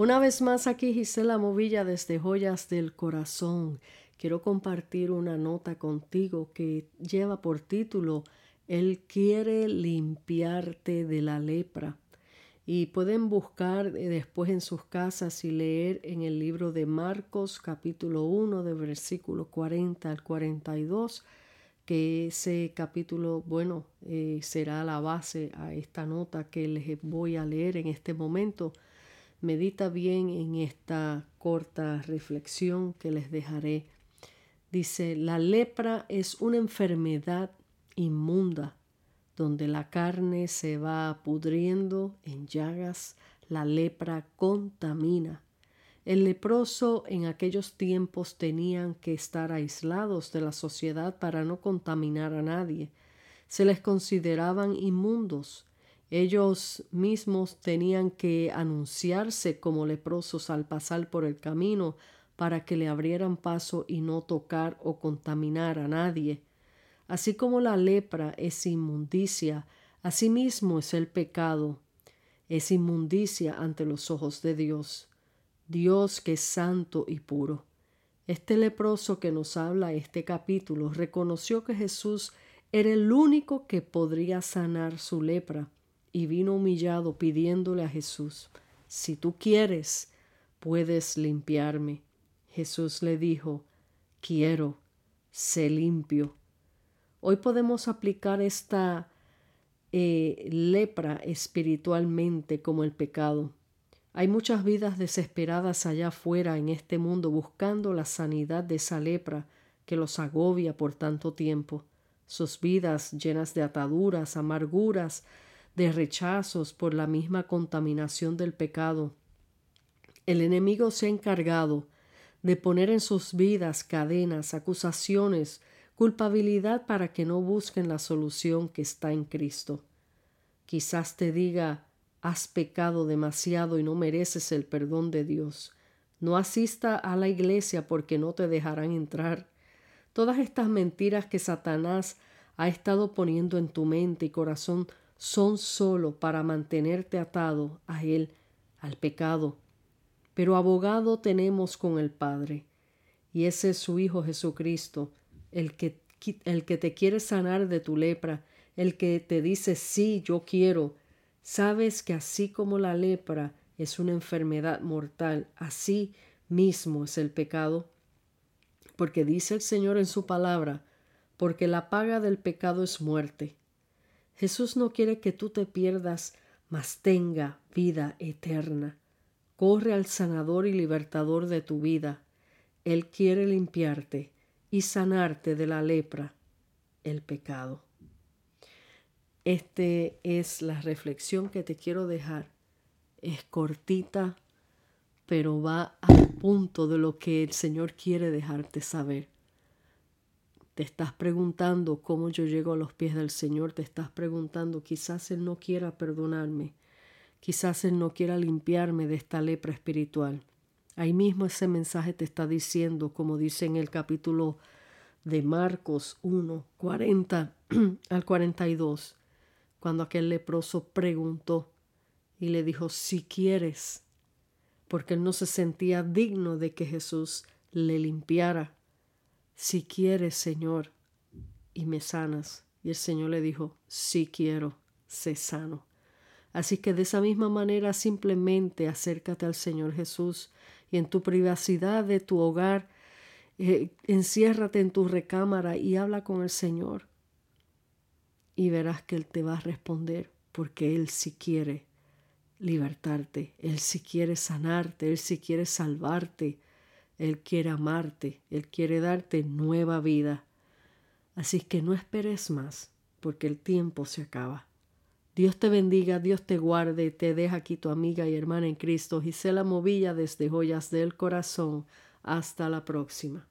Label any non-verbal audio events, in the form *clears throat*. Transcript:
Una vez más aquí Gisela Movilla desde Joyas del Corazón. Quiero compartir una nota contigo que lleva por título Él quiere limpiarte de la lepra. Y pueden buscar eh, después en sus casas y leer en el libro de Marcos capítulo 1 de versículo 40 al 42 que ese capítulo, bueno, eh, será la base a esta nota que les voy a leer en este momento. Medita bien en esta corta reflexión que les dejaré. Dice, la lepra es una enfermedad inmunda donde la carne se va pudriendo en llagas, la lepra contamina. El leproso en aquellos tiempos tenían que estar aislados de la sociedad para no contaminar a nadie. Se les consideraban inmundos. Ellos mismos tenían que anunciarse como leprosos al pasar por el camino para que le abrieran paso y no tocar o contaminar a nadie. Así como la lepra es inmundicia, asimismo es el pecado. Es inmundicia ante los ojos de Dios. Dios que es santo y puro. Este leproso que nos habla este capítulo reconoció que Jesús era el único que podría sanar su lepra y vino humillado pidiéndole a Jesús, si tú quieres, puedes limpiarme. Jesús le dijo, quiero, sé limpio. Hoy podemos aplicar esta eh, lepra espiritualmente como el pecado. Hay muchas vidas desesperadas allá afuera en este mundo buscando la sanidad de esa lepra que los agobia por tanto tiempo. Sus vidas llenas de ataduras, amarguras, de rechazos por la misma contaminación del pecado. El enemigo se ha encargado de poner en sus vidas cadenas, acusaciones, culpabilidad para que no busquen la solución que está en Cristo. Quizás te diga has pecado demasiado y no mereces el perdón de Dios. No asista a la iglesia porque no te dejarán entrar. Todas estas mentiras que Satanás ha estado poniendo en tu mente y corazón son solo para mantenerte atado a él, al pecado. Pero abogado tenemos con el Padre, y ese es su Hijo Jesucristo, el que, el que te quiere sanar de tu lepra, el que te dice sí, yo quiero, Sabes que así como la lepra es una enfermedad mortal, así mismo es el pecado. Porque dice el Señor en su palabra, porque la paga del pecado es muerte. Jesús no quiere que tú te pierdas, mas tenga vida eterna. Corre al sanador y libertador de tu vida. Él quiere limpiarte y sanarte de la lepra, el pecado. Este es la reflexión que te quiero dejar. Es cortita, pero va al punto de lo que el Señor quiere dejarte saber. Te estás preguntando cómo yo llego a los pies del Señor, te estás preguntando quizás Él no quiera perdonarme, quizás Él no quiera limpiarme de esta lepra espiritual. Ahí mismo ese mensaje te está diciendo, como dice en el capítulo de Marcos 1, 40 *clears throat* al 42, cuando aquel leproso preguntó y le dijo, si quieres, porque él no se sentía digno de que Jesús le limpiara. Si quieres, Señor, y me sanas. Y el Señor le dijo, si quiero, sé sano. Así que de esa misma manera simplemente acércate al Señor Jesús y en tu privacidad de tu hogar, eh, enciérrate en tu recámara y habla con el Señor y verás que Él te va a responder porque Él sí quiere libertarte, Él sí quiere sanarte, Él sí quiere salvarte, Él quiere amarte, Él quiere darte nueva vida. Así que no esperes más porque el tiempo se acaba. Dios te bendiga, Dios te guarde, te deja aquí tu amiga y hermana en Cristo, Gisela Movilla desde Joyas del Corazón. Hasta la próxima.